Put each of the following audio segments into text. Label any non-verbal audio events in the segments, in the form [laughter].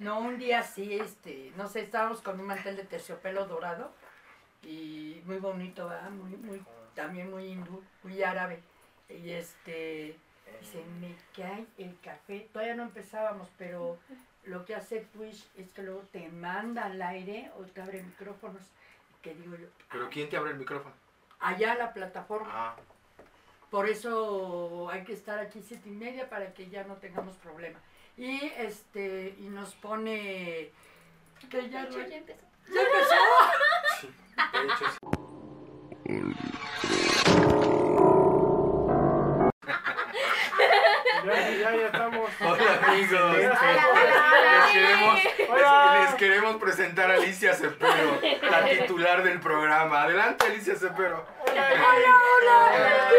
No, un día sí, este, no sé, estábamos con un mantel de terciopelo dorado y muy bonito, ¿verdad? Muy, muy, también muy hindú, muy árabe. Y este, y se me cae el café, todavía no empezábamos, pero lo que hace Twitch es que luego te manda al aire o te abre micrófonos, que digo yo, ¿Pero quién te abre el micrófono? allá la plataforma. Ah, Por eso hay que estar aquí siete y media para que ya no tengamos problema. Y este, y nos pone que ya, De hecho, no- ya empezó. [laughs] ¿Ya empezó. sí. De hecho, sí. Ya, ya, ya estamos. Hola amigos. Hola, hola. Les queremos, Hola. les queremos presentar a Alicia Cepero, la titular del programa. Adelante Alicia Cepero. Hola, hola.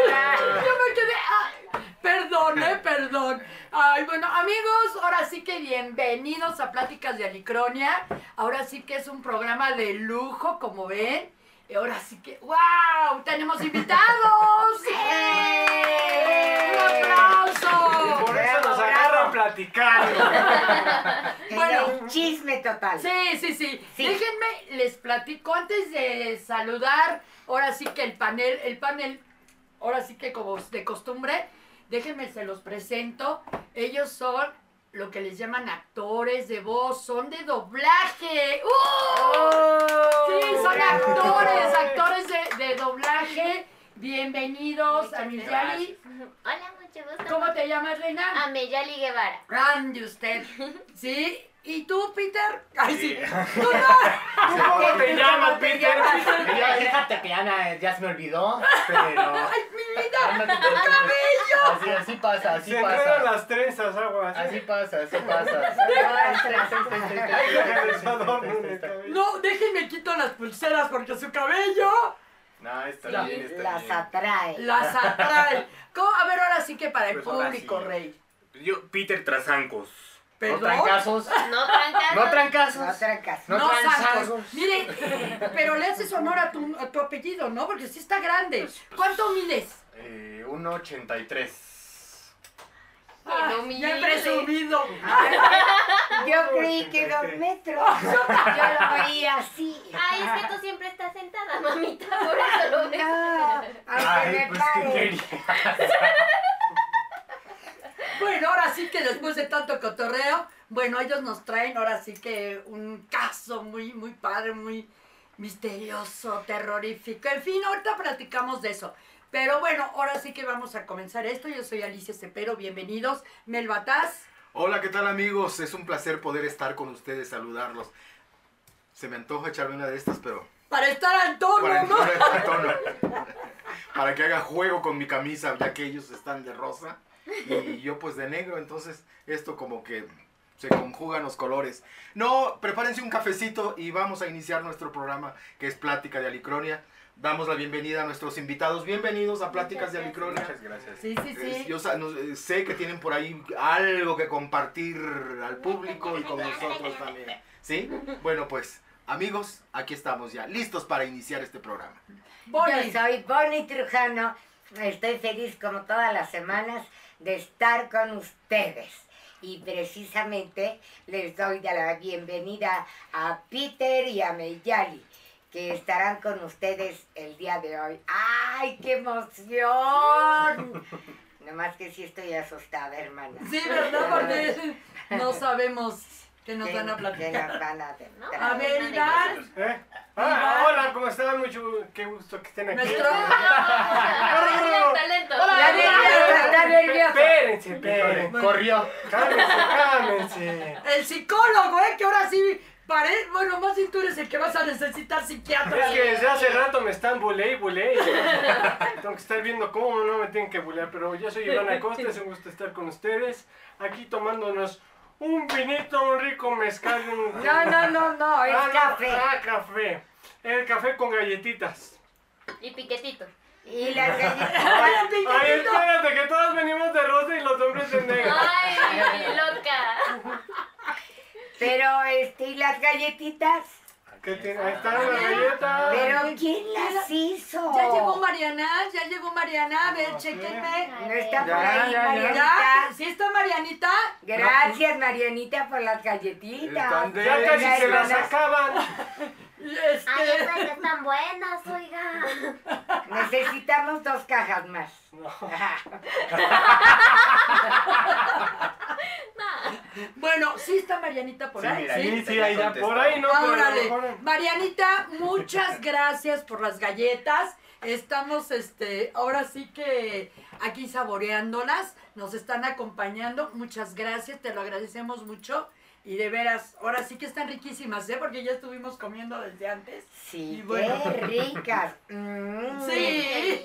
Yo me quedé. ay, perdón, eh, perdón. Ay, bueno, amigos, ahora sí que bienvenidos a Pláticas de Alicronia. Ahora sí que es un programa de lujo, como ven. Y ahora sí que, ¡wow! ¡Tenemos invitados! [laughs] ¡Eh! ¡Un aplauso! Por eso nos agarran platicando. [laughs] Bueno. Bueno, un chisme total. Sí, sí, sí, Sí. Déjenme, les platico antes de saludar, ahora sí que el panel, el panel, ahora sí que como de costumbre, déjenme se los presento. Ellos son lo que les llaman actores de voz, son de doblaje. ¡Uh! Sí, son bravo. actores, [laughs] actores de, de doblaje. Bienvenidos a mi Yali. Hola, mucho gusto. ¿Cómo te llamas, Reina? Ameyali Guevara. Grande usted. [laughs] ¿Sí? ¿Y tú, Peter? Ay, sí. Tú no. ¿Cómo te llamas, Peter? Fíjate que ya, na- ya se me olvidó, pero... [laughs] ¡Ay, mi vida! no te preocupes. Así, así pasa, así Se enredan pasa. las trenzas, aguas. Así pasa, así pasa. Ay, cabello. No, déjenme quito las pulseras porque su cabello No, está bien, está Las bien. atrae. las atrae. [laughs] ¿Cómo? A ver, ahora sí que para el Pues ahora público, sí. Rey. Yo, Peter No trancazos. No trancas. No trancazos. No trancas. No. Mire, pero le haces honor a tu, a tu apellido, ¿no? Porque sí está grande. ¿Cuánto mides? Eh, 1.83. Ah, no ya he presumido. [laughs] Yo creí que dos metros. Yo lo veía así. Ay, es que tú siempre estás sentada, mamita, por eso lo ves. No, aunque Ay, me pues pare. [laughs] sí que después de tanto cotorreo, bueno, ellos nos traen ahora sí que un caso muy, muy padre, muy misterioso, terrorífico. En fin, ahorita platicamos de eso. Pero bueno, ahora sí que vamos a comenzar esto. Yo soy Alicia Cepero, bienvenidos. Mel Bataz. Hola, ¿qué tal amigos? Es un placer poder estar con ustedes, saludarlos. Se me antoja echarme una de estas, pero Para estar al tono, para tono. [laughs] Para que haga juego con mi camisa, ya que ellos están de rosa y yo pues de negro, entonces esto como que se conjugan los colores. No, prepárense un cafecito y vamos a iniciar nuestro programa que es Plática de Alicronia. Damos la bienvenida a nuestros invitados. Bienvenidos a Pláticas de Alicronia. Muchas gracias. Sí, sí, Eh, sí. Yo eh, sé que tienen por ahí algo que compartir al público y con nosotros también. ¿Sí? Bueno, pues, amigos, aquí estamos ya, listos para iniciar este programa. Bonnie. Yo soy Bonnie Trujano. Estoy feliz como todas las semanas de estar con ustedes. Y precisamente les doy la bienvenida a Peter y a Meyali, que estarán con ustedes el día de hoy. ¡Ay, qué emoción! [laughs] Nomás que sí estoy asustada, hermana. Sí, ¿verdad? Porque [laughs] no sabemos qué nos ¿Qué- van a platicar. van a? A ver, Iván. ¿Eh? Ah, hola, ¿cómo están? Mucho, qué gusto que estén aquí. Nuestro- [laughs] Talento. Está nerviosa. Espérense, espérense. Corrió. Cálmense, cálmense. El psicólogo, ¿eh? Que ahora sí pare... Bueno, más si tú eres el que vas a necesitar psiquiatra. Es que desde hace rato me están bulé y bulé. [laughs] Tengo que estar viendo cómo no me tienen que bulear. Pero yo soy Iván Acosta, es un gusto estar con ustedes. Aquí tomándonos un vinito, un rico mezcal. Un... No, no, no, no, [laughs] es Ah, no, café. Ah, café. El café con galletitas. Y piquetito. Y las [laughs] galletitas. Ay, espérate, que todos venimos de rosa y los hombres de negro. Ay, loca. Pero, este, ¿y las galletitas? ¿Qué tiene? Ahí están las galletas. ¿Pero quién las hizo? Ya llegó Mariana, ya llegó Mariana, a ver, chequenme. No está por Ya, ahí, ya. Marianita. ¿Ya? ¿Sí está Marianita? Gracias, Marianita, por las galletitas. Ya casi se las acaban. [laughs] Y Ay, Este, esas están buenas, oiga. [laughs] Necesitamos dos cajas más. [laughs] bueno, sí está Marianita por Sí, ahí. mira, ¿sí? Sí, sí, ahí ya por ahí, ¿no? Ah, órale. Marianita, muchas [laughs] gracias por las galletas. Estamos, este, ahora sí que aquí saboreándolas. Nos están acompañando. Muchas gracias, te lo agradecemos mucho. Y de veras, ahora sí que están riquísimas, ¿eh? Porque ya estuvimos comiendo desde antes. Sí, Y bueno. qué ricas. Mm. [laughs] Sí.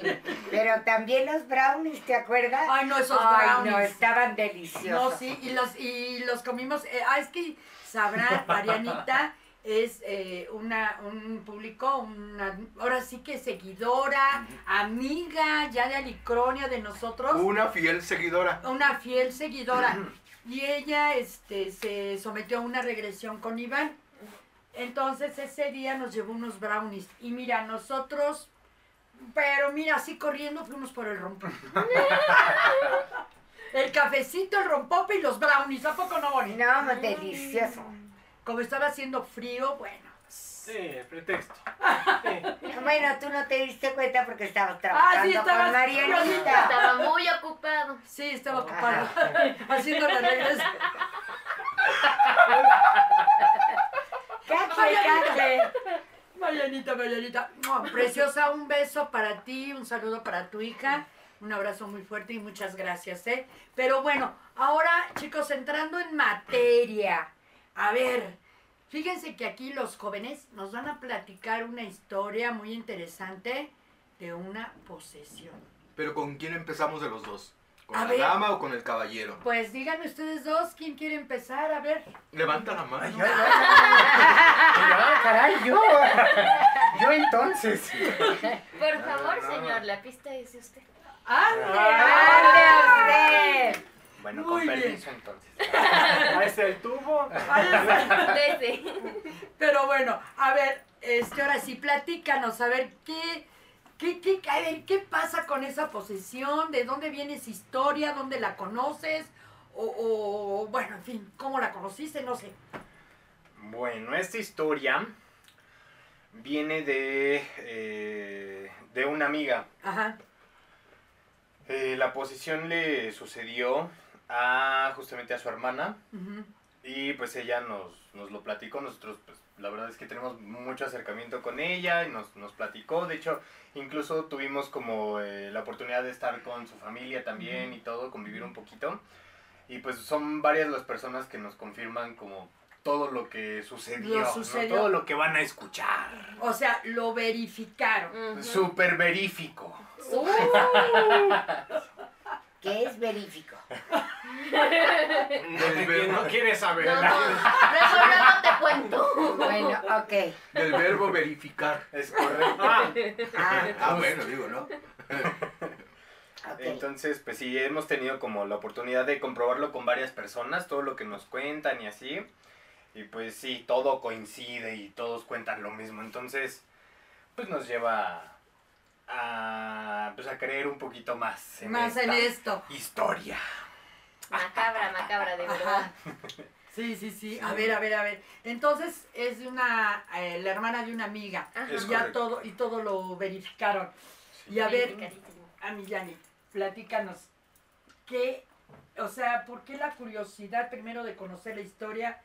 Pero también los brownies, ¿te acuerdas? Ay, no, esos Ay, brownies. no, estaban No, deliciosos. sí, y los, y los comimos. eh, ah, es que sabrá, [laughs] Marianita es eh, una, un público, una, ahora sí que seguidora, amiga ya de Alicronia, de nosotros, Una fiel seguidora. una fiel seguidora. [laughs] Y ella este, se sometió a una regresión con Iván. Entonces ese día nos llevó unos brownies. Y mira, nosotros, pero mira, así corriendo fuimos por el rompope. [laughs] el cafecito, el rompope y los brownies. ¿A poco no, Bonnie? No, delicioso. Como estaba haciendo frío, bueno. Sí, pretexto. [laughs] Sí. Bueno, tú no te diste cuenta porque estabas Ah, trabajando sí, estabas- con Marianita. Estaba muy ocupado. Sí, estaba ocupado [laughs] haciendo la regresión. Cacle, cacle. Marianita, Marianita. Preciosa, un beso para ti, un saludo para tu hija. Un abrazo muy fuerte y muchas gracias, ¿eh? Pero bueno, ahora, chicos, entrando en materia. A ver, fíjense que aquí los jóvenes nos van a platicar una historia muy interesante de una posesión. Pero ¿con quién empezamos de los dos? ¿Con A la ver. dama o con el caballero? Pues díganme ustedes dos, ¿quién quiere empezar? A ver. Levanta la mano. Ya, caray, yo. Yo entonces. Por favor, señor, la pista es de usted. ¡Ande! ¡Ande usted! Bueno, Muy con bien. permiso entonces. [laughs] Ahí está el tubo. Pero bueno, a ver, este, ahora sí, platícanos, a ver, ¿qué, qué, qué, a ver, ¿qué pasa con esa posesión? ¿De dónde viene esa historia? ¿Dónde la conoces? O, o, bueno, en fin, ¿cómo la conociste? No sé. Bueno, esta historia viene de, eh, de una amiga. Ajá. Eh, la posesión le sucedió a justamente a su hermana y pues ella nos, nos lo platicó. Nosotros pues la verdad es que tenemos mucho acercamiento con ella y nos, nos platicó. De hecho, incluso tuvimos como eh, la oportunidad de estar con su familia también y todo, convivir un poquito. Y pues son varias las personas que nos confirman como todo lo que sucedió, Lo ¿no? sucedió. todo lo que van a escuchar. O sea, lo verificaron. Ujú. Súper verífico. [laughs] ¿Qué es verífico? [laughs] Del ¿Quién verbo, no quiere saber? No, no, luego te cuento. Bueno, ok. del verbo verificar. Es correcto. Ah, Ah, Ah, bueno, digo, ¿no? Entonces, pues sí, hemos tenido como la oportunidad de comprobarlo con varias personas, todo lo que nos cuentan y así. Y pues sí, todo coincide y todos cuentan lo mismo. Entonces, pues nos lleva a, pues a creer un poquito más en Más en esta esto. historia. Macabra, macabra, de verdad. Ajá. Sí, sí, sí. A ver, a ver, a ver. Entonces es de una, eh, la hermana de una amiga. Ajá. Es Y ya correcto. todo, y todo lo verificaron. Y a ver, a mi Yani, platícanos. ¿Qué, o sea, por qué la curiosidad primero de conocer la historia?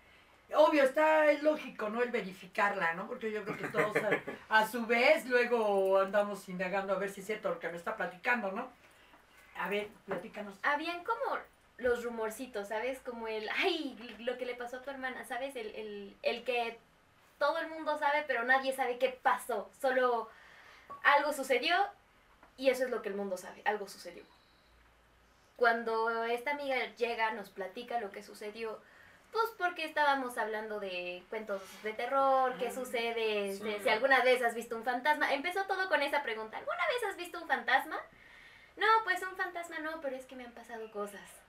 Obvio, está, es lógico, ¿no? El verificarla, ¿no? Porque yo creo que todos a, a su vez luego andamos indagando a ver si es cierto lo que me está platicando, ¿no? A ver, platícanos. Habían como los rumorcitos, ¿sabes? Como el, ay, lo que le pasó a tu hermana, ¿sabes? El, el, el que todo el mundo sabe, pero nadie sabe qué pasó. Solo algo sucedió y eso es lo que el mundo sabe, algo sucedió. Cuando esta amiga llega, nos platica lo que sucedió, pues porque estábamos hablando de cuentos de terror, qué sucede, Sí. de si alguna vez has visto un fantasma. Empezó todo con esa pregunta, ¿alguna vez has visto un fantasma? No, pues un fantasma no, pero es que me han pasado cosas.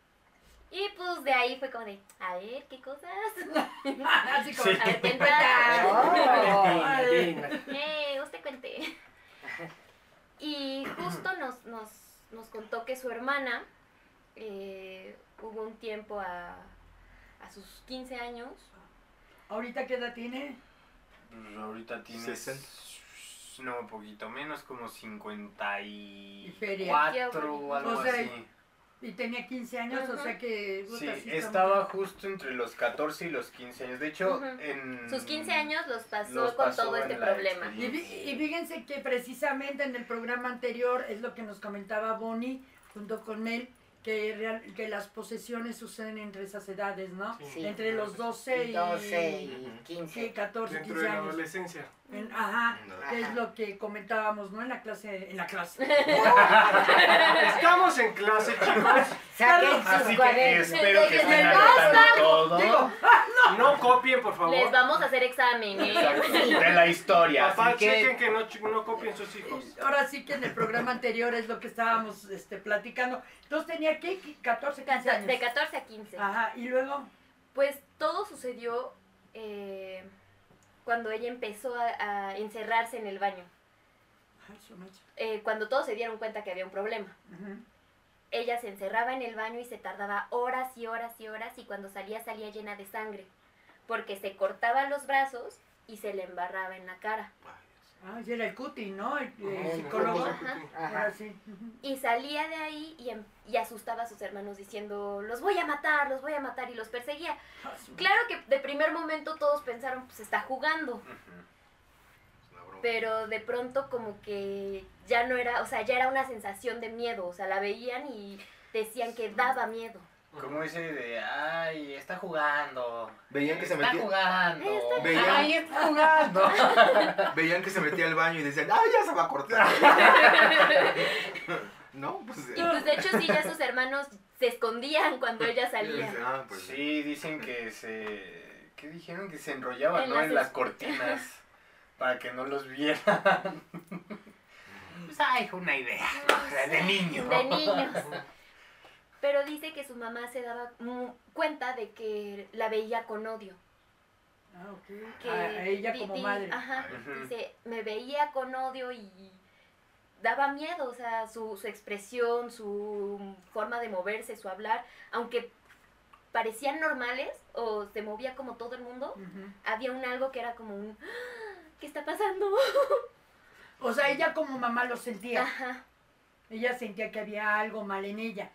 Y pues de ahí fue como de, a ver, ¿qué cosas? [laughs] Así como, sí. a ver, cuenta. Oh, [laughs] eh, usted cuente. [laughs] Y justo nos, nos, nos contó que su hermana eh, hubo un tiempo a, a sus 15 años. ¿Ahorita qué edad tiene? Pues, ahorita tiene... 60. No, poquito menos, como 54 y o algo así y tenía 15 años, o sea que... puta, Sí, estaba muy- justo entre los 14 y los 15 años. De hecho, en... Sus 15 años los pasó Los con pasó todo este problema. Y, y fíjense que precisamente en el programa anterior es lo que nos comentaba Bonnie junto con él, que, real- que las posesiones suceden entre esas edades, ¿no? Sí. Entre los 12 y, 12 y 15. sí, 14, Dentro 15 de la años. adolescencia. En- ajá, No. que es Ajá. lo que comentábamos, ¿no? En la clase, en la clase. [laughs] Estamos en clase, chicos. Saquen Así sus que cuadernos. espero que estén anotando todo. Digo, No copien, por favor. Les vamos a hacer examen, ¿eh? De la historia. Papá, que chequen que no, no copien sus hijos. ahora sí que en el programa anterior es lo que estábamos este, platicando. Entonces tenía que 14, 15 años. De 14 a 15. Ajá, y luego, Pues todo sucedió eh, cuando ella empezó a, a encerrarse en el baño. Eh, cuando todos se dieron cuenta que había un problema. Ujú. Ella se encerraba en el baño y se tardaba horas y horas y horas y cuando salía salía llena de sangre. Porque se cortaba los brazos y se le embarraba en la cara. Ah, ese era el cuti, ¿no? El, psicólogo. Ajá. Sí. Y salía de ahí y, em- y asustaba a sus hermanos diciendo, los voy a matar, los voy a matar y los perseguía. Ah, Claro que de primer momento todos pensaron, pues está jugando. Pero de pronto como que ya no era, o sea, ya era una sensación de miedo. O sea, la veían y decían que daba miedo. Como ese de, ay, está jugando. Veían que se está metía, jugando. Está- Veían- Ay, está jugando. [laughs] veían que se metía al baño y decían, ¡ay, ya se va a cortar! [laughs] ¿No? Pues, Y pues de hecho sí, ya sus hermanos se escondían cuando ella salía. Ah, pues Sí, dicen que se... ¿Qué dijeron? Que se enrollaban, En ¿no? las En las cortinas. [laughs] para que no los vieran. [laughs] Pues, ay, fue una idea. ¿no? De niño. De niños. Pero dice que su mamá se daba cuenta de que la veía con odio. Ah, ok. Que a, a ella como di- madre. Ajá. Dice, me veía con odio y daba miedo, o sea, su, su expresión, su forma de moverse, su hablar, aunque parecían normales o se movía como todo el mundo, había un algo que era como un "Ah, ¿qué está pasando? O sea, ella como mamá lo sentía. Ajá. Ella sentía que había algo mal en ella.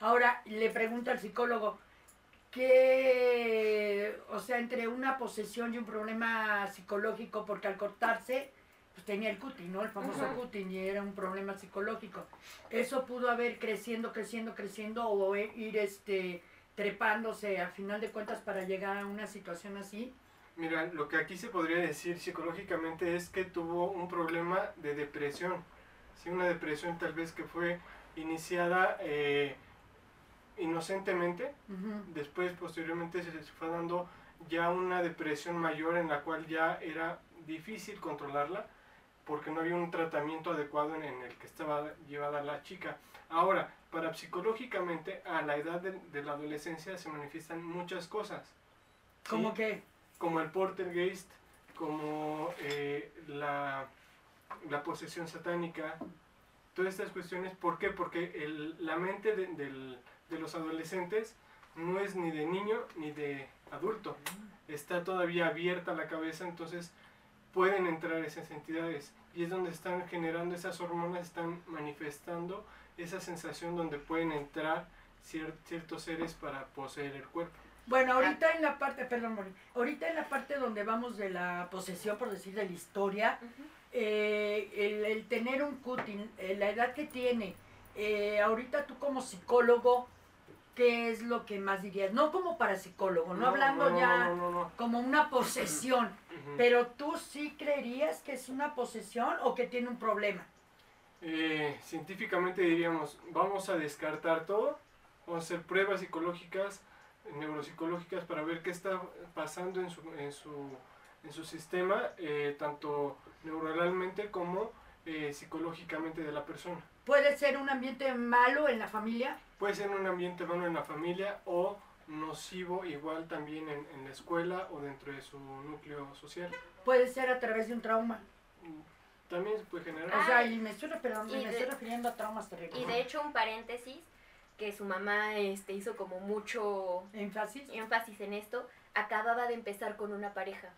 Ahora le pregunta al psicólogo, ¿qué, o sea, entre una posesión y un problema psicológico, porque al cortarse, pues tenía el cutis, ¿no? El famoso Ujú. cutis, y era un problema psicológico. ¿Eso pudo haber creciendo, creciendo, creciendo, o ir este trepándose a final de cuentas para llegar a una situación así? Mira, lo que aquí se podría decir psicológicamente es que tuvo un problema de depresión. Sí, una depresión tal vez que fue iniciada eh, inocentemente, después posteriormente se les fue dando ya una depresión mayor en la cual ya era difícil controlarla porque no había un tratamiento adecuado en, en el que estaba llevada la chica. Ahora, para psicológicamente, a la edad de, de la adolescencia se manifiestan muchas cosas. ¿sí? Como que, como el poltergeist, como eh, la, posesión satánica, todas estas cuestiones. ¿Por qué? Porque la mente de, los adolescentes no es ni de niño ni de adulto. Está todavía abierta la cabeza, entonces pueden entrar esas entidades. Y es donde están generando esas hormonas, están manifestando esa sensación donde pueden entrar cier- ciertos seres para poseer el cuerpo. Bueno, ahorita en la parte, perdón, Moni, ahorita en la parte donde vamos de la posesión, por decir, de la historia, eh, el, el tener un cutting, eh, la edad que tiene, eh, ahorita tú como psicólogo, ¿qué es lo que más dirías? No como parapsicólogo, no, hablando no, ya no, como una posesión, pero tú sí creerías que es una posesión o que tiene un problema. Eh, científicamente diríamos, vamos a descartar todo, vamos a hacer pruebas psicológicas, neuropsicológicas para ver qué está pasando en su, en su, en su sistema, eh, tanto neuronalmente como eh, psicológicamente de la persona. Puede ser un ambiente malo en la familia, Puede ser un ambiente bueno en la familia o nocivo igual también en, en la escuela o dentro de su núcleo social. puede ser a través de un trauma. también se puede generar. O sea, y me estoy, pero Y me de- estoy refiriendo a traumas terribles. Y de hecho, un paréntesis, que su mamá este, hizo como mucho ¿Énfasis? énfasis en esto, acababa de empezar con una pareja.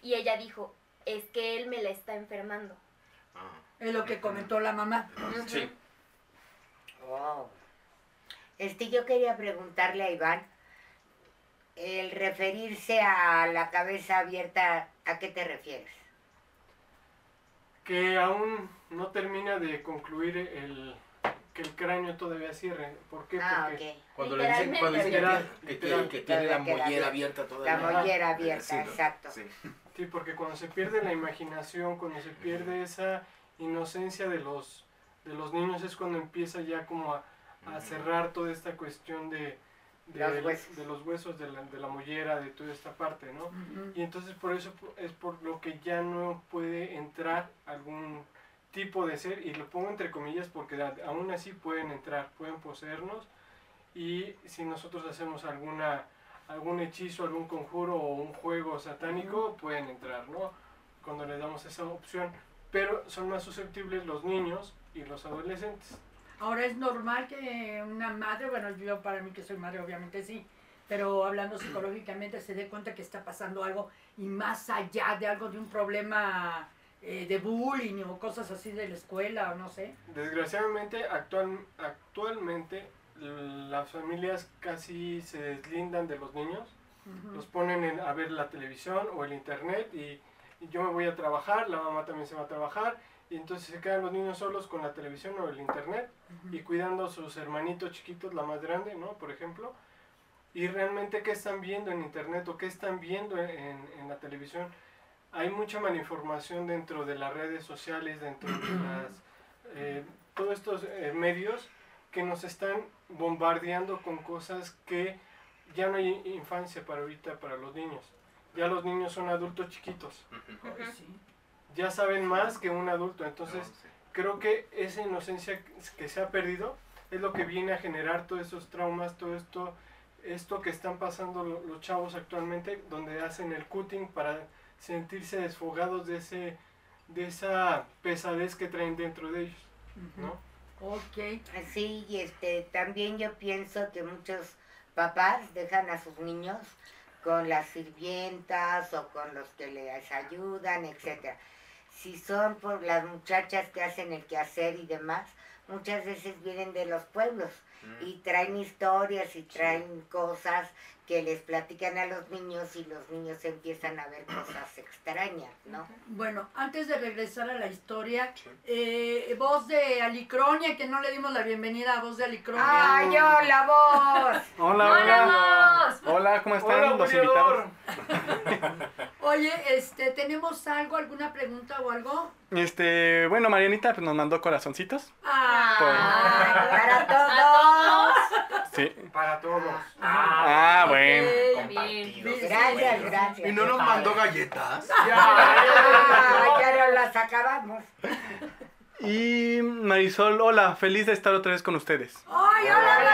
Y ella dijo, es que él me la está enfermando. Ah. Es lo que comentó la mamá. Sí. Wow. Este, yo quería preguntarle a Iván, el referirse a la cabeza abierta, ¿a qué te refieres? Que aún no termina de concluir el que el cráneo todavía cierre. ¿Por qué? Ah, Porque. Cuando le dicen, cuando dicen que, tiene- que tiene la Todavía mollera abierta. abierta La todavía. mollera abierta, Sí, ¿no? exacto. Sí. Sí, porque cuando se pierde la imaginación, cuando se pierde esa inocencia de los, de los niños, es cuando empieza ya como a, a cerrar toda esta cuestión de, de, Los huesos. de los huesos, de la, de la mollera, de toda esta parte, ¿no? Y entonces por eso es por lo que ya no puede entrar algún tipo de ser, y lo pongo entre comillas porque aún así pueden entrar, pueden poseernos, y si nosotros hacemos alguna algún hechizo, algún conjuro o un juego satánico, pueden entrar, ¿no? Cuando les damos esa opción. Pero son más susceptibles los niños y los adolescentes. Ahora es normal que una madre, bueno, yo para mí que soy madre obviamente sí, pero hablando [clears throat] psicológicamente se dé cuenta que está pasando algo y más allá de algo de un problema eh, de bullying o cosas así de la escuela o no sé. Desgraciadamente, actual, actualmente las familias casi se deslindan de los niños, los ponen en- a ver la televisión o el internet y, y yo me voy a trabajar, la mamá también se va a trabajar y entonces se quedan los niños solos con la televisión o el internet y cuidando a sus hermanitos chiquitos, la más grande, ¿no? Por ejemplo. Y realmente qué están viendo en internet o qué están viendo en, en- en la televisión. Hay mucha malinformación dentro de las redes sociales, dentro de [clears throat] las, eh, todos estos eh, medios que nos están bombardeando con cosas que ya no hay infancia para ahorita para los niños. Ya los niños son adultos chiquitos. Ya saben más que un adulto. Entonces, creo que esa inocencia que se ha perdido es lo que viene a generar todos esos traumas, todo esto, esto que están pasando lo- los chavos actualmente, donde hacen el cutting para sentirse desfogados de ese de esa pesadez que traen dentro de ellos, ¿no? Ok. Sí, y este, también yo pienso que muchos papás dejan a sus niños con las sirvientas o con los que les ayudan, etcétera. Si son por las muchachas que hacen el quehacer y demás, muchas veces vienen de los pueblos y traen historias y traen cosas que les platican a los niños y los niños empiezan a ver cosas extrañas, ¿no? Bueno, antes de regresar a la historia, eh, voz de Alicronia, que no le dimos la bienvenida a voz de Alicronia. ¡Ay, yo la voz! [laughs] Hola, ¡Hola, hola. Hola, ¿cómo están Hola, los invitados? [laughs] Oye, este, ¿tenemos algo, alguna pregunta o algo? Este, bueno, Marianita pues, nos mandó corazoncitos. Ah, ¡Para todos! Sí. Para todos. Ah, bueno. ok. Bien. Gracias, gracias. ¿Y no nos mandó galletas? Ah, [laughs] ya no las acabamos. Y Marisol, hola, feliz de estar otra vez con ustedes. ¡Ay, hola, Hola,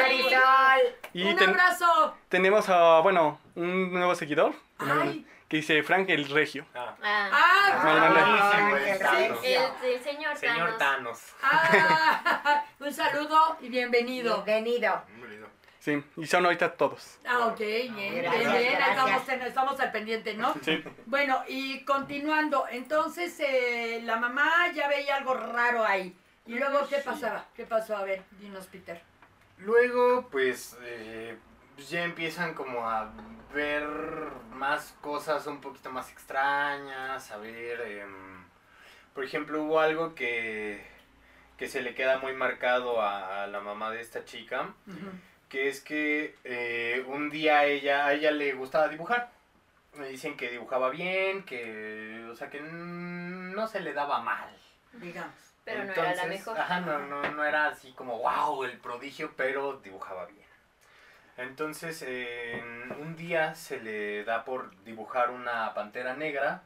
Marisol! Marisol. Y ¡Un ten- abrazo! tenemos a, bueno, un nuevo seguidor Ay. Que dice Frank el Regio. Ah, ¡Ah! No, no, no. Ah, el, el señor, Señor Thanos. Thanos. ah, [laughs] un saludo y bienvenido. Bienvenido. Bienvenido. Sí, y son ahorita todos. Ah, ok, bien, bien, estamos, en- estamos al pendiente, ¿no? Sí. Bueno, y continuando, entonces eh, la mamá ya veía algo raro ahí. ¿Y luego qué pasaba? ¿Qué pasó? A ver, dinos, Peter. Luego, pues, eh, pues ya empiezan como a ver más cosas un poquito más extrañas, a ver, em, por ejemplo, hubo algo que, que se le queda muy marcado a, a la mamá de esta chica, que es que eh, un día a ella, a ella le gustaba dibujar. Me dicen que dibujaba bien, que, o sea, que no se le daba mal. Digamos. Pero no era la mejor. Ajá, no, no, no era así como, wow, el prodigio, pero dibujaba bien. Entonces, eh, un día se le da por dibujar una pantera negra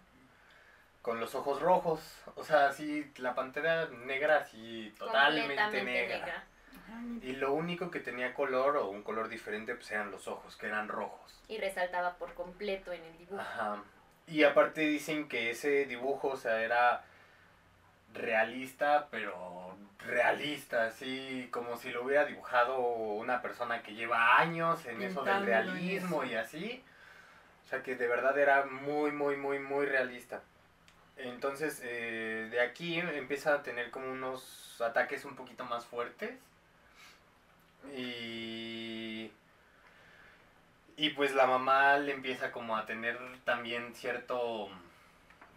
con los ojos rojos. O sea, así, la pantera negra así totalmente negra. negra. Y lo único que tenía color o un color diferente pues eran los ojos, que eran rojos. Y resaltaba por completo en el dibujo. Ajá. Y aparte dicen que ese dibujo, o sea, era realista, pero realista, así como si lo hubiera dibujado una persona que lleva años en eso del realismo eso. y así. O sea que de verdad era muy, muy, muy, muy realista. Entonces, eh, de aquí empieza a tener como unos ataques un poquito más fuertes. Y... Y pues la mamá le empieza como a tener también cierto...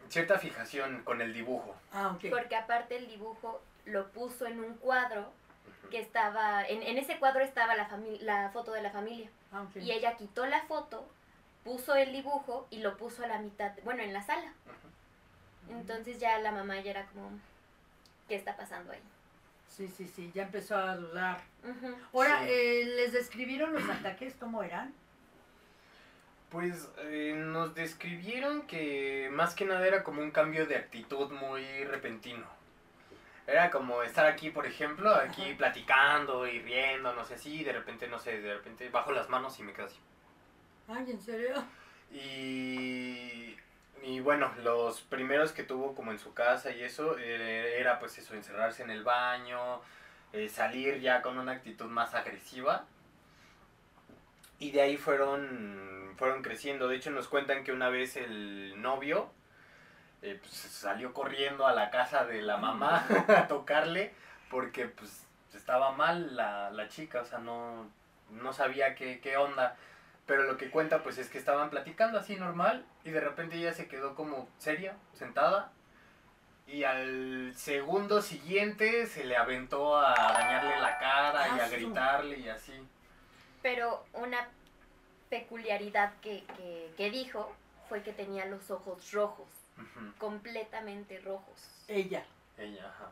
Cierta fijación con el dibujo. Ah. Porque aparte el dibujo lo puso en un cuadro que estaba, en, en ese cuadro estaba la, fami- la foto de la familia. Ah, ok. Y ella quitó la foto, puso el dibujo y lo puso a la mitad, bueno, en la sala. Entonces ya la mamá ya era como, ¿qué está pasando ahí? Sí, sí, sí, ya empezó a dudar. Ahora, Sí. eh, ¿les describieron los ataques cómo eran? Pues eh, nos describieron que más que nada era como un cambio de actitud muy repentino. Era como estar aquí, por ejemplo, aquí Ajá. platicando y riendo, no sé, así, y de repente, no sé, de repente bajo las manos y me quedo así. Ay, ¿en serio? Y, y bueno, los primeros que tuvo como en su casa y eso, eh, era pues eso, encerrarse en el baño, eh, salir ya con una actitud más agresiva. Y de ahí fueron, fueron creciendo. De hecho nos cuentan que una vez el novio eh, pues, salió corriendo a la casa de la mamá [laughs] a tocarle porque pues estaba mal la, la chica, o sea, no, no sabía qué, qué onda. Pero lo que cuenta pues es que estaban platicando así normal y de repente ella se quedó como seria, sentada. Y al segundo siguiente se le aventó a dañarle la cara y a ¡Asu! gritarle y así. Pero una peculiaridad que, que, que dijo fue que tenía los ojos rojos, completamente rojos. Ella. Ella, ajá.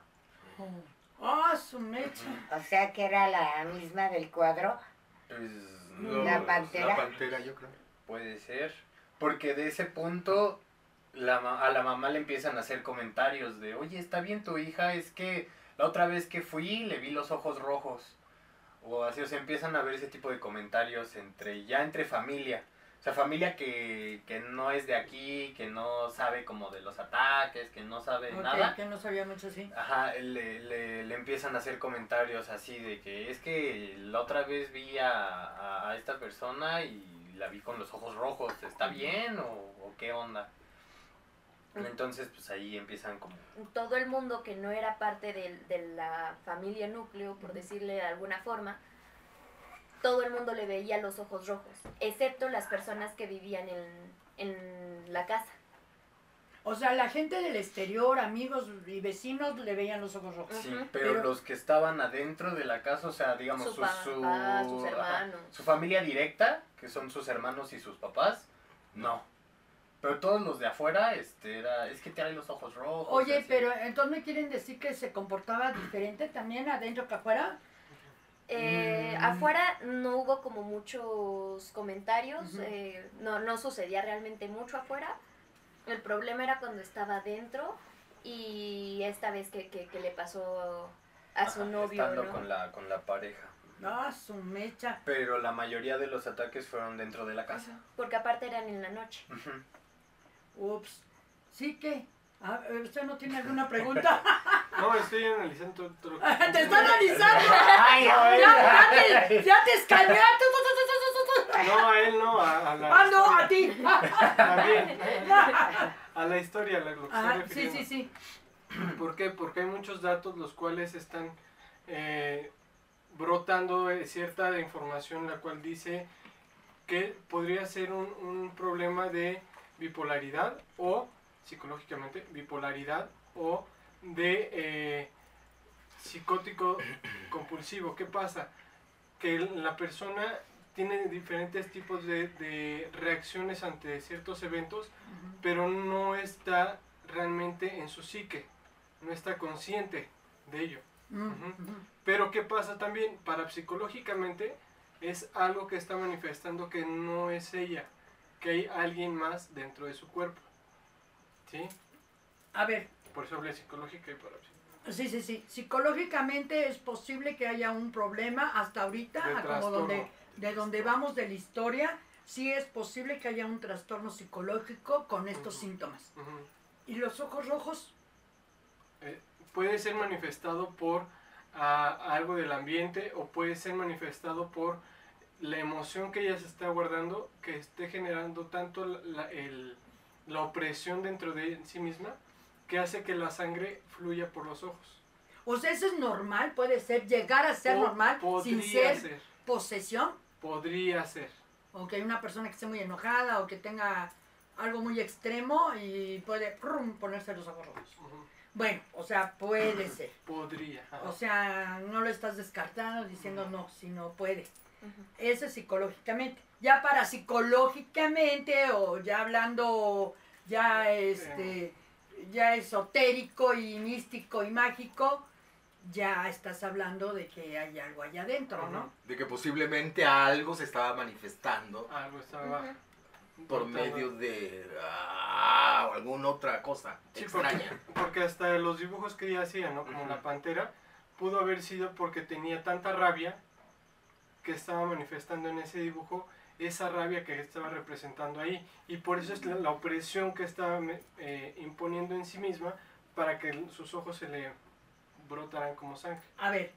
Ah, su mecha. O sea que era la misma del cuadro. Pues, ¿La pantera? La pantera, yo creo. Puede ser. Porque de ese punto la, ma- a la mamá le empiezan a hacer comentarios de, oye, está bien tu hija, es que la otra vez que fui le vi los ojos rojos. O así, o sea, empiezan a ver ese tipo de comentarios entre ya entre familia. O sea, familia que, que no es de aquí, que no sabe como de los ataques, que no sabe Ok, nada. que no sabía mucho así. Ajá, le, le, le empiezan a hacer comentarios así de que es que la otra vez vi a, a, a esta persona y la vi con los ojos rojos, ¿está bien o, o qué onda? Entonces, pues ahí empiezan como... todo el mundo que no era parte del- de, la familia núcleo, por decirle de alguna forma, todo el mundo le veía los ojos rojos, excepto las personas que vivían en, en la casa. O sea, la gente del exterior, amigos y vecinos le veían los ojos rojos. Sí, pero, Pero- los que estaban adentro de la casa, o sea, digamos, Su su, papá, su, sus ajá, hermanos. su familia directa, que son sus hermanos y sus papás, no. Pero todos los de afuera, este, era, es que trae los ojos rojos. Oye, así. pero entonces me quieren decir que se comportaba diferente también adentro que afuera. Eh, Mm. Afuera no hubo como muchos comentarios, eh, no, no sucedía realmente mucho afuera. El problema era cuando estaba dentro y esta vez que, que, que le pasó a su Ajá, novio, Estando ¿no? con, la, con la pareja. Ah, su mecha. Pero la mayoría de los ataques fueron dentro de la casa. Porque aparte eran en la noche. Ups. ¿Sí que? ¿Usted no tiene alguna pregunta? [laughs] No, estoy analizando otro. [laughs] ¡Te está analizando! Ay, ¡Ya, ya te, ya te tu. [laughs] No, a él no, a, a la. ¡Ah, no! ¡A ti! También. A la historia, la, lo que sí, sí, sí. [clears throat] ¿Por qué? Porque hay muchos datos los cuales están eh, brotando cierta información la cual dice que podría ser un, un problema de bipolaridad o psicológicamente bipolaridad o de eh, psicótico [clears throat] compulsivo. ¿Qué pasa? Que la persona tiene diferentes tipos de, de reacciones ante ciertos eventos, pero no está realmente en su psique, no está consciente de ello. Mm. Pero ¿qué pasa también? Parapsicológicamente es algo que está manifestando que no es ella, que hay alguien más dentro de su cuerpo. ¿Sí? A ver, Por eso hablé psicológica y parapsicológica. sí, sí, sí. Psicológicamente es posible que haya un problema hasta ahorita, como donde, de donde vamos de la historia, sí es posible que haya un trastorno psicológico con estos síntomas. ¿Y los ojos rojos? eh, puede ser manifestado por ah, algo del ambiente o puede ser manifestado por la emoción que ella se está guardando, que esté generando tanto la, la- el- la opresión dentro de sí misma, que hace que la sangre fluya por los ojos. O sea, eso es normal, puede ser, llegar a ser normal sin ser, ser, posesión. podría ser. O que hay una persona que esté muy enojada o que tenga algo muy extremo y puede prum, ponerse los ojos rojos. Bueno, o sea, puede [clears throat] ser. Podría. O sea, no lo estás descartando diciendo no, si no puede. Ujú. Eso es psicológicamente. Ya para psicológicamente o ya hablando ya este ya esotérico y místico y mágico, ya estás hablando de que hay algo allá adentro, ¿no? De que posiblemente algo se estaba manifestando Algo estaba por medio de ah, o alguna otra cosa Sí, extraña. porque hasta los dibujos que ella hacía, ¿no? Como la pantera, pudo haber sido porque tenía tanta rabia que estaba manifestando en ese dibujo esa rabia que estaba representando ahí. Y por eso es la, la opresión que estaba eh, imponiendo en sí misma para que sus ojos se le brotaran como sangre. A ver,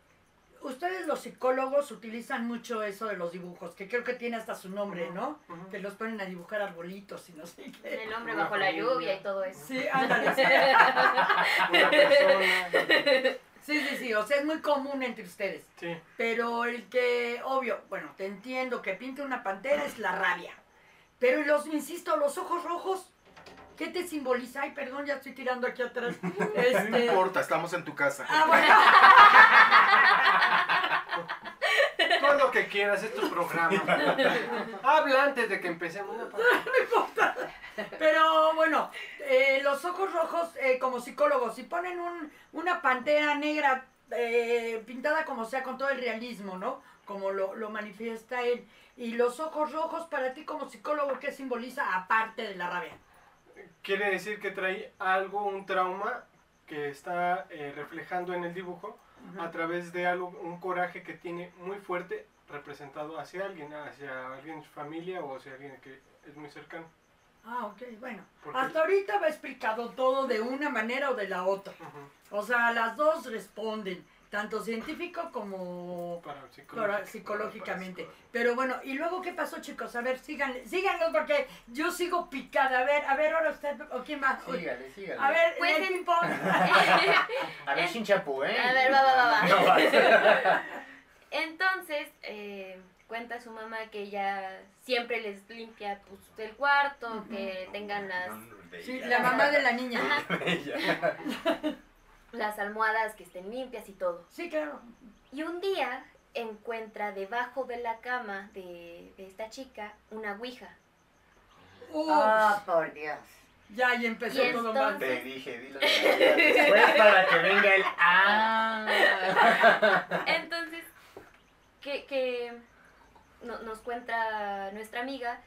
ustedes los psicólogos utilizan mucho eso de los dibujos, que creo que tiene hasta su nombre, ¿no? Que los ponen a dibujar arbolitos y no sé qué. El hombre bajo la lluvia y todo eso. Sí, ándale. [laughs] Una persona. Sí, sí, sí, o sea, es muy común entre ustedes. Sí. Pero el que, obvio, bueno, te entiendo que pinte una pantera es la rabia. Pero los, insisto, los ojos rojos, ¿qué te simboliza? Ay, perdón, ya estoy tirando aquí atrás. [laughs] No Este, importa, estamos en tu casa. ah, bueno, [laughs] Todo lo que quieras, es tu programa. Habla antes de que empecemos. No, pa- [laughs] pero bueno, eh, los ojos rojos, eh, como psicólogos, si ponen un- una pantera negra eh, pintada como sea, con todo el realismo, ¿no? Como lo, lo manifiesta él. Y los ojos rojos, para ti como psicólogo, ¿qué simboliza aparte de la rabia? Quiere decir que trae algo, un trauma que está eh, reflejando en el dibujo a través de algo, un coraje que tiene muy fuerte representado hacia alguien, hacia alguien de su familia o hacia alguien que es muy cercano. Ah, ok, bueno. Hasta ahorita me ha explicado todo de una manera o de la otra. O sea, las dos responden, tanto científico como Para psicológicamente. Para- Pero bueno, ¿y luego qué pasó, chicos? A ver, síganle, síganlo porque yo sigo picada. A ver, a ver, ahora usted, ¿o quién más? Sígale, sígale. A ver, Pues el en-. [laughs] A ver, sin chapú, ¿eh? A ver, va, va, va, va. No va. [laughs] Entonces, eh, cuenta su mamá que ella siempre les limpia pues, el cuarto, que tengan las, Sí, la mamá de la niña. [laughs] las almohadas que estén limpias y todo. Sí, claro. Y un día encuentra debajo de la cama de, de esta chica una ouija. Ups, Oh, por Dios. ya, y empezó Y todo mal. entonces- Te dije, dilo. Después para que venga el. ¡Ah! [laughs] Entonces, que, que no- nos cuenta nuestra amiga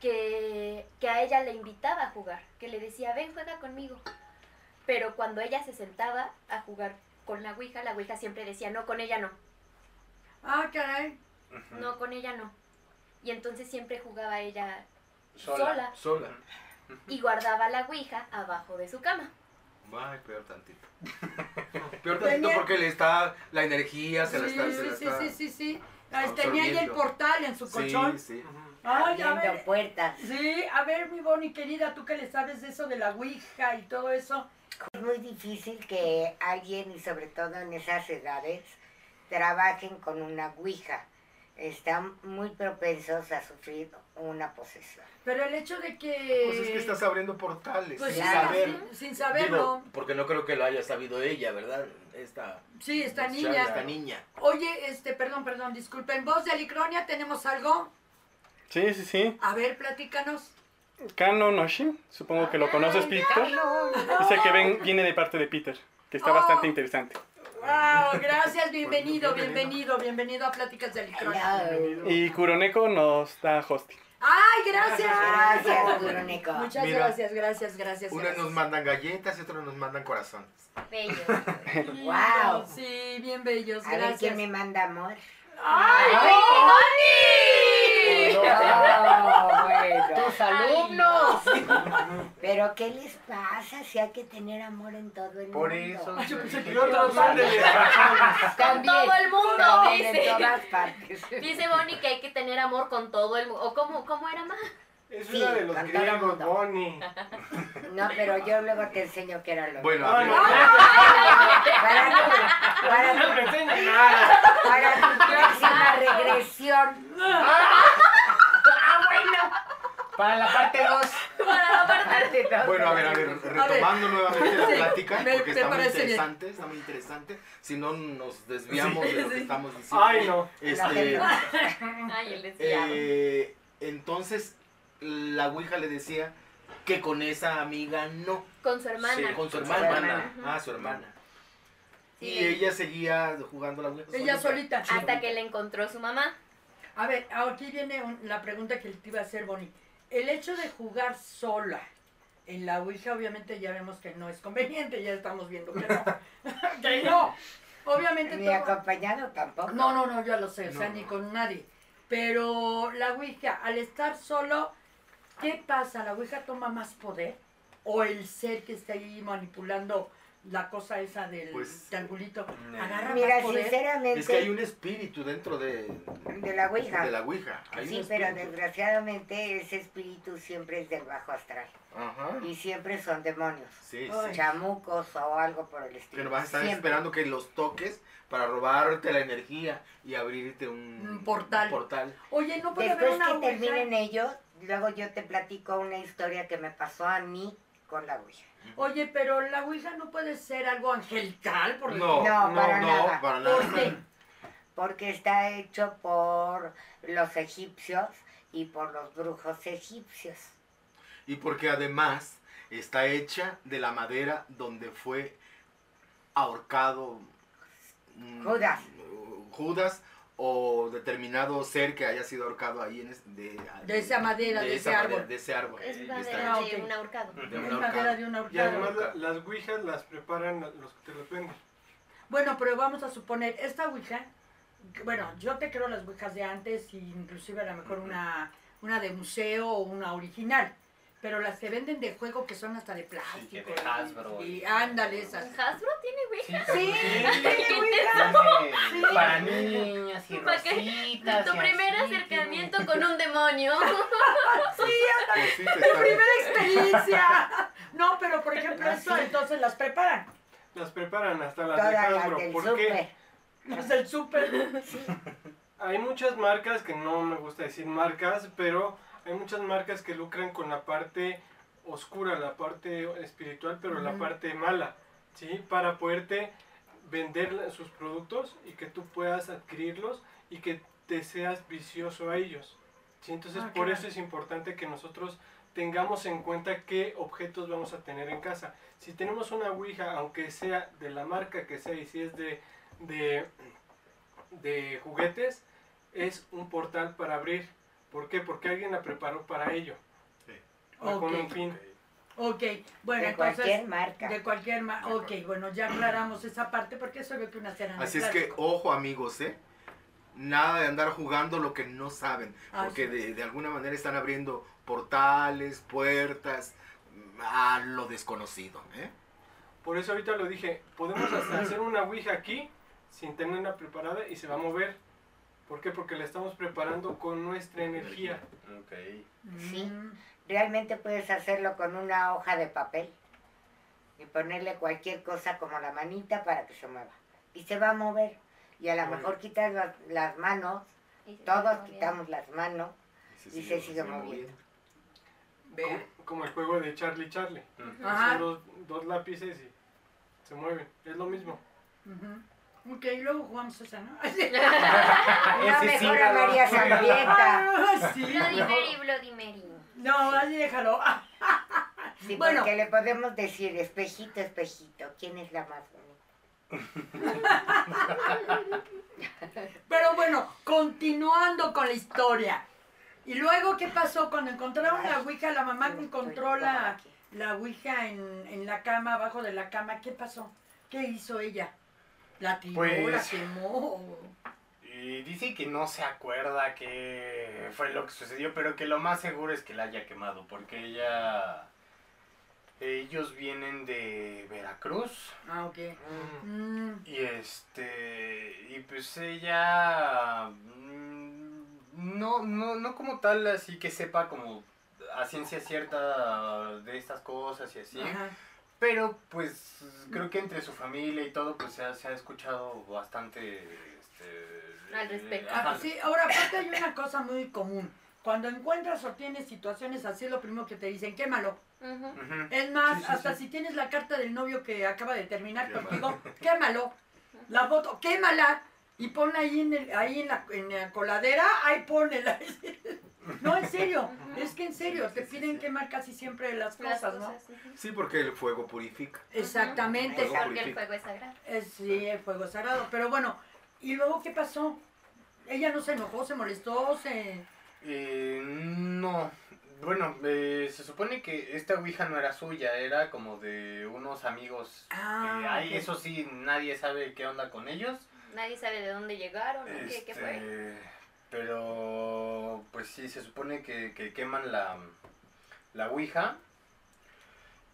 que, que a ella le invitaba a jugar, que le decía, ven, juega conmigo. Pero cuando ella se sentaba a jugar con la Ouija, la Ouija siempre decía, no, con ella no, Ah, caray. no, con ella no. Y entonces siempre jugaba ella Sola. sola, Sola. y guardaba la Ouija abajo de su cama. Ay, peor tantito. [laughs] Peor tantito Tenía- porque le está la energía, se la Sí, está. Se la sí, está sí, sí, sí. Tenía ahí el portal en su colchón. Sí, sí. Ujú. Ay, a Abriendo ver. puertas. Sí, a ver, mi Bonnie querida, tú que le sabes de eso de la Ouija y todo eso. Es muy difícil que alguien, y sobre todo en esas edades, trabajen con una ouija. Están muy propensos a sufrir una posesión. Pero el hecho de que. Pues es que estás abriendo portales Pues sin sí, saber. sin, sin saberlo. Digo, porque no creo que lo haya sabido ella, ¿verdad? Esta, sí, esta esta- niña. Esta niña. Oye, este, perdón, perdón, disculpen. ¿Voz de Alicronia tenemos algo? Sí, sí, sí. A ver, platícanos. Kano Noshi, supongo que lo conoces, Ay, Peter. Dice que ven, viene de parte de Peter, que está Oh. bastante interesante. Wow, gracias, bienvenido, bienvenido. bienvenido, bienvenido a Pláticas de Alicronia. Hello. Y Kuroneko nos da hosting. ¡Ay, gracias! Gracias, Kuroneko. Muchas Mira, gracias, gracias, gracias. Unas gracias. nos mandan galletas y otras nos mandan corazones. Bello. Wow. [laughs] Sí, bien bellos, A ver gracias. quién me manda amor. ¡Ay, Bueno. ¡Tus alumnos! Pero ¿qué les pasa si hay que tener amor en todo el Por mundo? eso. Son de Con También, todo el mundo, también en dice. todas partes. Dice Bonnie que hay que tener amor con todo el mundo. ¿O cómo, cómo era más? Es Sí, una de los griegos. Bonnie. No, pero yo luego te enseño qué era lo Bueno, Ah, ver, no, para, tu, para, no tu, para tu próxima regresión. Para la parte 2. Para la parte. bueno, a ver, a ver, retomando nuevamente la Sí, plática, me- porque está muy bien. interesante, está muy interesante. Si no nos desviamos de lo que estamos diciendo. Ay, no. Este, Ay, el eh, entonces, la Ouija le decía que con esa amiga no, Con su hermana. Sí, con su Con su hermana. hermana. Ah, su hermana. Sí, Y ella seguía jugando la Ouija. Ella solita. Hasta que le encontró su mamá. A ver, aquí viene un- la pregunta que te iba a hacer, Bonnie. El hecho de jugar sola en la Ouija, obviamente ya vemos que no es conveniente, ya estamos viendo que no. [laughs] que no. Obviamente Ni todo- acompañado tampoco. No, no, no, ya lo sé, o sea, No, ni con nadie. Pero la Ouija, al estar solo, ¿qué pasa? ¿La Ouija toma más poder? ¿O el ser que está ahí manipulando la cosa esa del Pues, triangulito agarra Mira, más poder? sinceramente, Es que hay un espíritu dentro de, de la Ouija. de la Ouija. Hay Sí, un pero desgraciadamente ese espíritu siempre es del bajo astral. Ajá. Y siempre son demonios. Sí, sí. Chamucos o algo por el Que estilo. no vas a estar Siempre. esperando que los toques para robarte la energía y abrirte un, Un portal. un portal. Oye, no puede haber Después una que Ouija. terminen ellos, luego yo te platico una historia que me pasó a mí con la Ouija. Oye, pero la Ouija no puede ser algo angelical, por No, No, no, para no, nada. para nada. ¿Por qué? Porque está hecho por los egipcios y por los brujos egipcios. Y porque además está hecha de la madera donde fue ahorcado mm, Judas. Judas o determinado ser que haya sido ahorcado ahí en es- de, De esa madera, de ese árbol. madera, de ese árbol. Es Está madera de un ahorcado. de un madera ahorcado. de un Y ahorcado. además la- las ouijas las preparan los que te los venden. Bueno, pero vamos a suponer, esta Ouija, bueno, yo te creo las Ouijas de antes, y inclusive a lo mejor una, una de museo o una original, pero las que venden de juego que son hasta de plástico. que de Hasbro. Y, y ándale esas. Hasbro tiene, güey. Sí, Tiene Para niñas y [laughs] ¿Para rositas. Tu y primer así, acercamiento con un demonio. [laughs] Pues sí, te está- primera experiencia. No, pero por ejemplo, eso entonces las preparan. Las preparan hasta las de Hasbro. del ¿Por qué? súper. Las del súper. [laughs] Hay muchas marcas, que no me gusta decir marcas, pero hay muchas marcas que lucran con la parte oscura, la parte espiritual, pero la parte mala, ¿sí? Para poderte vender sus productos y que tú puedas adquirirlos y que te seas vicioso a ellos, ¿sí? Entonces, Ah, por eso es importante que nosotros tengamos en cuenta qué objetos vamos a tener en casa. Si tenemos una Ouija, aunque sea de la marca que sea y si es de, de, de juguetes, es un portal para abrir. ¿Por qué? Porque alguien la preparó para ello. Sí. Va Con un fin. Ok, bueno, de entonces. cualquier marca. De cualquier ma Ok, bueno, ya aclaramos esa parte porque eso veo que unas eran de Así es que, ojo amigos, ¿eh? Nada de andar jugando lo que no saben, Ah, porque sí. de, de alguna manera están abriendo portales, puertas mm, a lo desconocido, ¿eh? Por eso ahorita lo dije, podemos hasta hacer una Ouija aquí sin tenerla preparada y se va a mover. ¿Por qué? Porque la estamos preparando con nuestra energía. Ok. Sí. Mm, Realmente puedes hacerlo con una hoja de papel y ponerle cualquier cosa como la manita para que se mueva. Y se va a mover. Y a lo mejor quitas las, las manos, todos moviendo. quitamos las manos Y se sigue moviendo. Vea. Como, como el juego de Charlie Charlie. Ajá. Son dos, dos lápices y se mueven. Es lo mismo. Ujú. Ok, luego jugamos esa, ¿no? [laughs] [laughs] Sí, mejor a ¿no? María. Ah, sí, Bloody no. Mary, Bloody Mary. No, así déjalo. [laughs] Sí, Bueno. porque le podemos decir, espejito, espejito, ¿quién es la más bonita? Pero bueno, continuando con la historia. ¿Y luego qué pasó? Cuando encontraron la Ouija, la mamá que encontró la, la Ouija en, en la cama, abajo de la cama, ¿qué pasó? ¿Qué hizo ella? ¿La tiró, la Pues- quemó? Y dice que no se acuerda qué fue lo que sucedió, pero que lo más seguro es que la haya quemado, porque ella Ellos vienen de Veracruz. Ah, ok. Mm, Y este. Y pues ella. mm, No, no, no como tal, así que sepa como a ciencia cierta de estas cosas y así. ajá. Pero pues creo que entre su familia y todo, pues se ha, se ha escuchado bastante. Este, Al respecto. Ah, ajá. sí, ahora aparte hay una cosa muy común. Cuando encuentras o tienes situaciones así, lo primero que te dicen, quémalo. Es más, Sí, sí, hasta sí. si tienes la carta del novio que acaba de terminar Quémalo. contigo, quémalo. La foto, quémala. Y ponla ahí en, el- ahí en, la, en la coladera, ahí ponela. [laughs] No, en serio, es que en serio, te piden quemar casi siempre las Las cosas, ¿no? Sí, porque el fuego purifica. Exactamente. Fuego Porque el fuego es sagrado. Es, sí, el fuego sagrado. Pero bueno, ¿y luego qué pasó? Ella no se enojó, se molestó, se... Eh, no. Bueno, eh, se supone que esta ouija no era suya, era como de unos amigos. Ah, Eh, ok. Eso sí, nadie sabe qué onda con ellos. Nadie sabe de dónde llegaron, ¿no? ¿Qué, qué fue? Pero, pues sí, se supone que, que queman la, la ouija.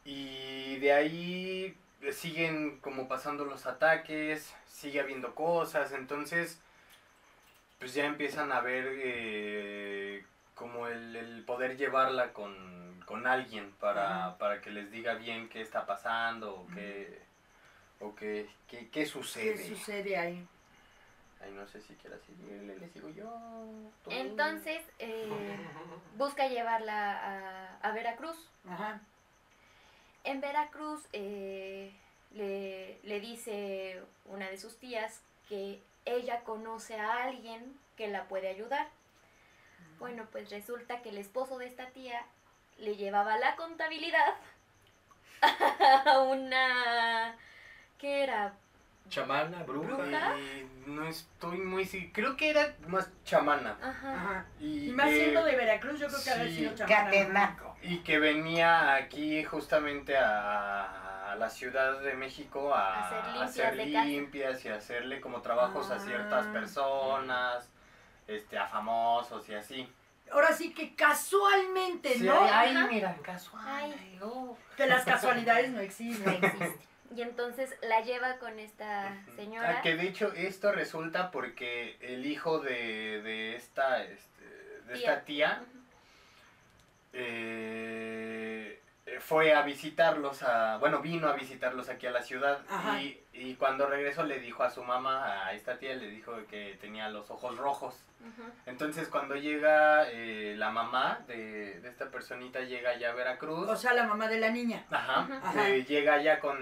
Y de ahí siguen como pasando los ataques, sigue habiendo cosas, entonces pues ya empiezan a ver eh, como el, el poder llevarla con, con alguien para, para que les diga bien qué está pasando o qué, o qué, qué, qué sucede. ¿Qué sucede ahí? Ay, no sé si quieras seguirle, le sigo yo. Entonces, eh, [laughs] busca llevarla a, a Veracruz. Ajá. En Veracruz eh, le, le dice una de sus tías que ella conoce a alguien que la puede ayudar. Bueno, pues resulta que el esposo de esta tía le llevaba la contabilidad [laughs] a una... ¿Qué era? Chamana, bruja. Bruja. Y no estoy muy seguro. Creo que era más chamana. Ajá. Ajá. Y, Y más siendo de Veracruz, yo creo que sí. sido chamana. Catemaco. y que venía aquí justamente a, a la Ciudad de México a, Hacer a limpias hacer y hacerle como trabajos a ciertas Ah. personas, este, a famosos y así. Ahora sí que casualmente, Sí, ¿no? ay, mira, casual. Ay. ay, no. Que las casualidades no No existen. Y entonces la lleva con esta señora. Ah, que de hecho esto resulta porque el hijo de, de esta, este, de Tía. esta tía eh, fue a visitarlos, a, bueno, vino a visitarlos aquí a la ciudad Ajá. y, y cuando regresó le dijo a su mamá, a esta tía, le dijo que tenía los ojos rojos. Ujú. Entonces cuando llega eh, la mamá de, de esta personita, llega ya a Veracruz, O sea, la mamá de la niña. ajá. Ajá. eh, llega ya con,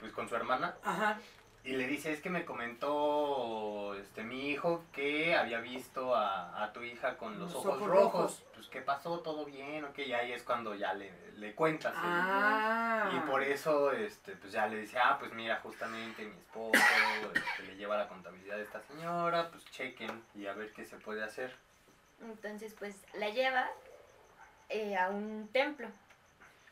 pues, con su hermana Ajá. Y le dice, es que me comentó este mi hijo que había visto a, a tu hija con los, Los ojos, ojos rojos. rojos. Pues, ¿qué pasó? ¿Todo bien? Ok, y ahí es cuando ya le, le cuentas. el- Ah. Y por eso, este, pues ya le dice, ah, pues mira, justamente mi esposo este, le lleva la contabilidad de esta señora, pues chequen y a ver qué se puede hacer. Entonces, pues la lleva eh, a un templo.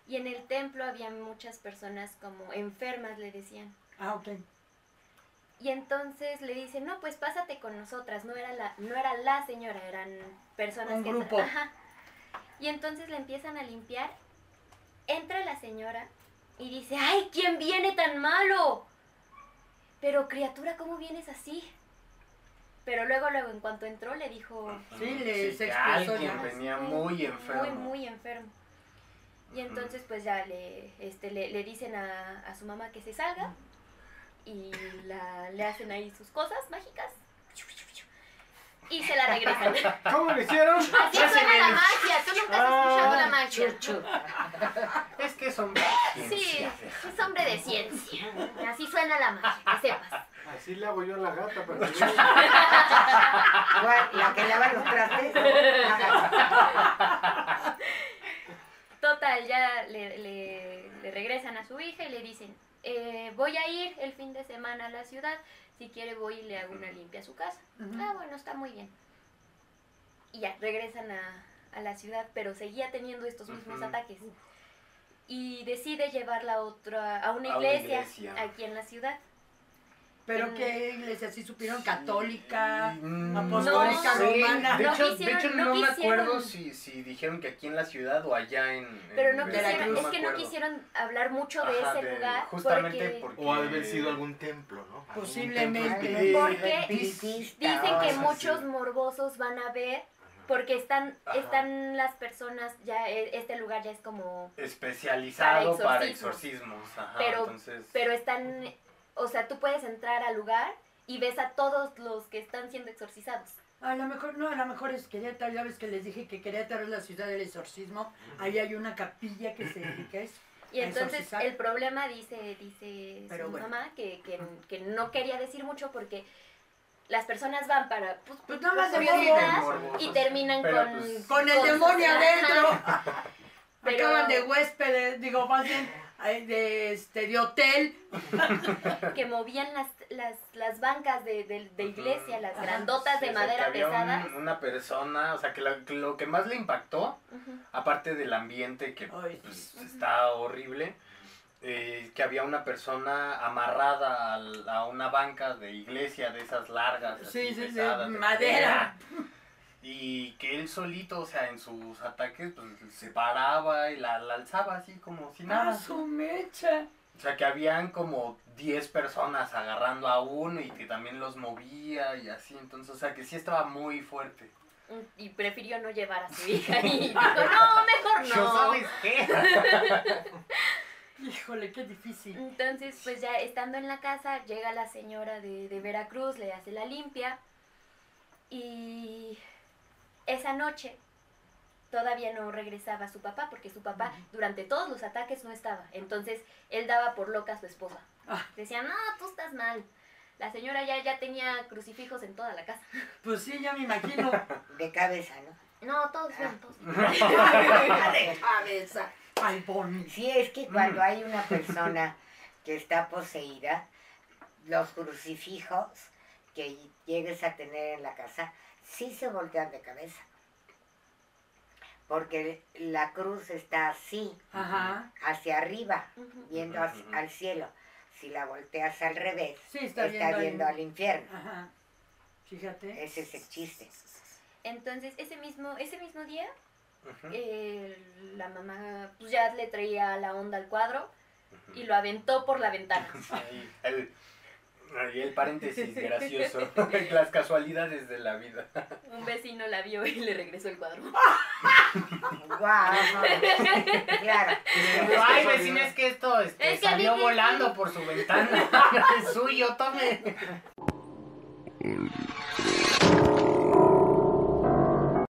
Y en el templo había muchas personas como enfermas, le decían. Ah, ok. Y entonces le dicen, no, pues pásate con nosotras. No era la, no era la señora, eran personas Un que... grupo. Ajá. Y entonces le empiezan a limpiar. Entra la señora y dice, ¡ay, quién viene tan malo! Pero criatura, ¿cómo vienes así? Pero luego, luego, en cuanto entró, le dijo, Sí, le- se que expresó ya. venía Sí, muy enfermo. Muy, muy enfermo. Y entonces pues ya le, este, le, le dicen a, a su mamá que se salga y la, le hacen ahí sus cosas mágicas y se la regresan. [laughs] ¿Cómo lo hicieron? Así suena la magia, tú nunca has escuchado la magia. Chuchu. Es que son... Sí, es hombre de ciencia. Así suena la magia, que sepas. Así le hago yo a la gata para que. [laughs] ¿La que lava los trastes? Total, ya le, le- le regresan a su hija y le dicen, eh, voy a ir el fin de semana a la ciudad, si quiere voy y le hago una limpia a su casa. Ah, bueno, está muy bien. Y ya, regresan a, a la ciudad, pero seguía teniendo estos mismos ataques. Y decide llevarla a, otra, a una A una iglesia, iglesia. aquí en la ciudad. ¿Pero en- qué iglesia? ¿Sí supieron? ¿Católica? Mm, apostólica, no romana. De No hecho, de quisieron- hecho no no, me acuerdo si, si dijeron que aquí en la ciudad o allá en. Pero no quisieron, es que no quisieron hablar mucho de Ajá, ese de- lugar Justamente porque, porque. O ha de haber sido algún templo, ¿no? Posiblemente. Porque dicen que muchos morbosos van a ver porque están Ajá. están las personas ya e- este lugar ya es como Especializado Para exorcismos. Ajá, Pero- entonces. pero están o sea tú puedes entrar al lugar y ves a todos los que están siendo exorcizados A lo mejor, no, a lo mejor es Querétaro, ya ves que les dije que Querétaro es la ciudad del exorcismo, ahí hay una capilla que se dedica a eso. y entonces exorcizar. el problema dice dice Pero su bueno. mamá que, que, que no quería decir mucho porque las personas van para pues, Pues nada más morbo. y terminan Pero, con pues, Con el demonio adentro. [laughs] Pero- Acaban de huéspedes, digo, más bien de, este, de hotel. [laughs] que movían las, las, las bancas de, de, de iglesia, las Ajá. grandotas Sí, de o sea, que madera un- pesadas. una persona, o sea, que lo, que lo que más le impactó, aparte del ambiente que Ay, pues, está horrible, eh, que había una persona amarrada a, una banca de iglesia de esas largas, así, Sí, sí, sí, pesadas, de madera. Y que él solito, o sea, en sus ataques, pues se paraba y la, la alzaba así como si ¡Ah, nada. su mecha! O sea, que habían como 10 personas agarrando a uno y que también los movía y así. Entonces, o sea, que sí estaba muy fuerte. Y prefirió no llevar a su hija y dijo, [laughs] no, mejor ¿Yo no. sabes qué? [laughs] Híjole, qué difícil. Entonces, pues ya estando en la casa, llega la señora de, de Veracruz, le hace la limpia y esa noche todavía no regresaba su papá porque su papá durante todos los ataques no estaba. Entonces, él daba por loca a su esposa. Ah. Decía, no, tú estás mal. La señora ya, ya tenía crucifijos en toda la casa. Pues sí, ya me imagino. [laughs] De cabeza, ¿no? No, todos bien, todos bien. [laughs] de cabeza. Al Bonnie. Sí, es que cuando hay una persona que está poseída, los crucifijos que llegues a tener en la casa, sí se voltean de cabeza. Porque la cruz está así, Ajá. hacia arriba, viendo hacia- al cielo. Si la volteas al revés, Sí, está, está, viendo, al infierno. Ajá. Fíjate. Ese es el chiste. Entonces, ese mismo, ese mismo día, eh, la mamá pues ya le traía la onda al cuadro y lo aventó por la ventana. [laughs] El, ahí el paréntesis [laughs] gracioso. [laughs] Las casualidades de la vida. [laughs] Un vecino la vio y le regresó el cuadro. ¡Guau! claro. Ay, vecina, es que esto este, Es que salió volando por su ventana. es suyo, tome.